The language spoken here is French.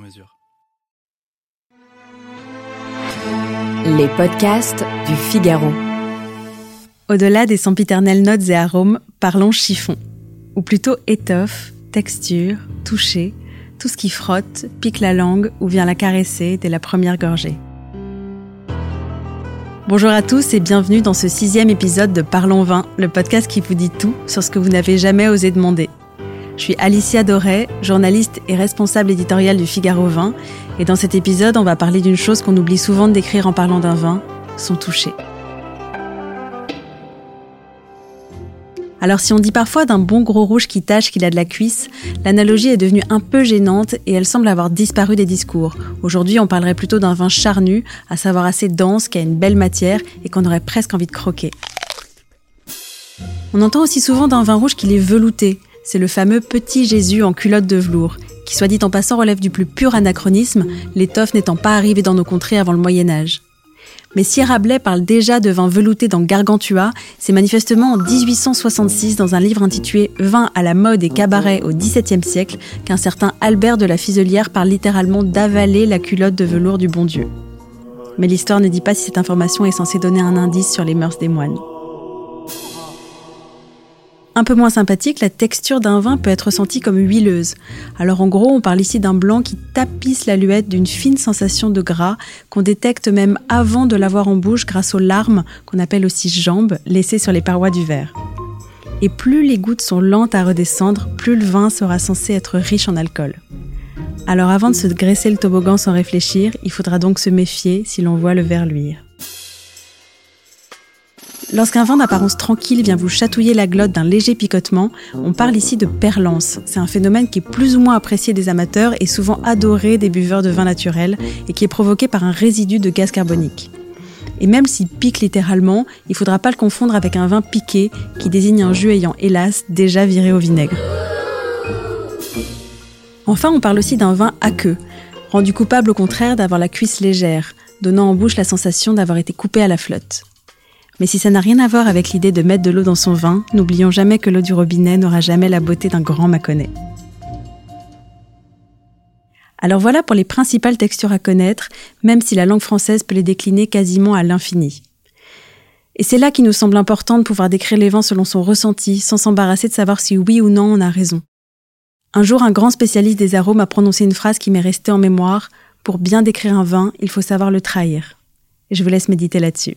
mesure. Les podcasts du Figaro. Au-delà des sempiternelles notes et arômes, parlons chiffon. Ou plutôt étoffe, texture, toucher, tout ce qui frotte, pique la langue ou vient la caresser dès la première gorgée. Bonjour à tous et bienvenue dans ce sixième épisode de Parlons Vin, le podcast qui vous dit tout sur ce que vous n'avez jamais osé demander. Je suis Alicia Doré, journaliste et responsable éditoriale du Figaro Vin, et dans cet épisode, on va parler d'une chose qu'on oublie souvent de décrire en parlant d'un vin, son toucher. Alors si on dit parfois d'un bon gros rouge qui tâche qu'il a de la cuisse, l'analogie est devenue un peu gênante et elle semble avoir disparu des discours. Aujourd'hui, on parlerait plutôt d'un vin charnu, à savoir assez dense, qui a une belle matière et qu'on aurait presque envie de croquer. On entend aussi souvent d'un vin rouge qu'il est velouté. C'est le fameux petit Jésus en culotte de velours, qui soit dit en passant relève du plus pur anachronisme, l'étoffe n'étant pas arrivée dans nos contrées avant le Moyen Âge. Mais si Rabelais parle déjà de vin velouté dans Gargantua, c'est manifestement en 1866 dans un livre intitulé Vin à la mode et cabaret au XVIIe siècle qu'un certain Albert de la Fiselière parle littéralement d'avaler la culotte de velours du bon Dieu. Mais l'histoire ne dit pas si cette information est censée donner un indice sur les mœurs des moines. Un peu moins sympathique, la texture d'un vin peut être ressentie comme huileuse. Alors en gros, on parle ici d'un blanc qui tapisse l'aluette d'une fine sensation de gras qu'on détecte même avant de l'avoir en bouche grâce aux larmes, qu'on appelle aussi jambes, laissées sur les parois du verre. Et plus les gouttes sont lentes à redescendre, plus le vin sera censé être riche en alcool. Alors avant de se graisser le toboggan sans réfléchir, il faudra donc se méfier si l'on voit le verre luire. Lorsqu'un vin d'apparence tranquille vient vous chatouiller la glotte d'un léger picotement, on parle ici de perlance. C'est un phénomène qui est plus ou moins apprécié des amateurs et souvent adoré des buveurs de vin naturel et qui est provoqué par un résidu de gaz carbonique. Et même s'il pique littéralement, il ne faudra pas le confondre avec un vin piqué qui désigne un jus ayant hélas déjà viré au vinaigre. Enfin, on parle aussi d'un vin aqueux, rendu coupable au contraire d'avoir la cuisse légère, donnant en bouche la sensation d'avoir été coupé à la flotte. Mais si ça n'a rien à voir avec l'idée de mettre de l'eau dans son vin, n'oublions jamais que l'eau du robinet n'aura jamais la beauté d'un grand Mâconnais. Alors voilà pour les principales textures à connaître, même si la langue française peut les décliner quasiment à l'infini. Et c'est là qu'il nous semble important de pouvoir décrire les vins selon son ressenti, sans s'embarrasser de savoir si oui ou non on a raison. Un jour, un grand spécialiste des arômes a prononcé une phrase qui m'est restée en mémoire. Pour bien décrire un vin, il faut savoir le trahir. Je vous laisse méditer là-dessus.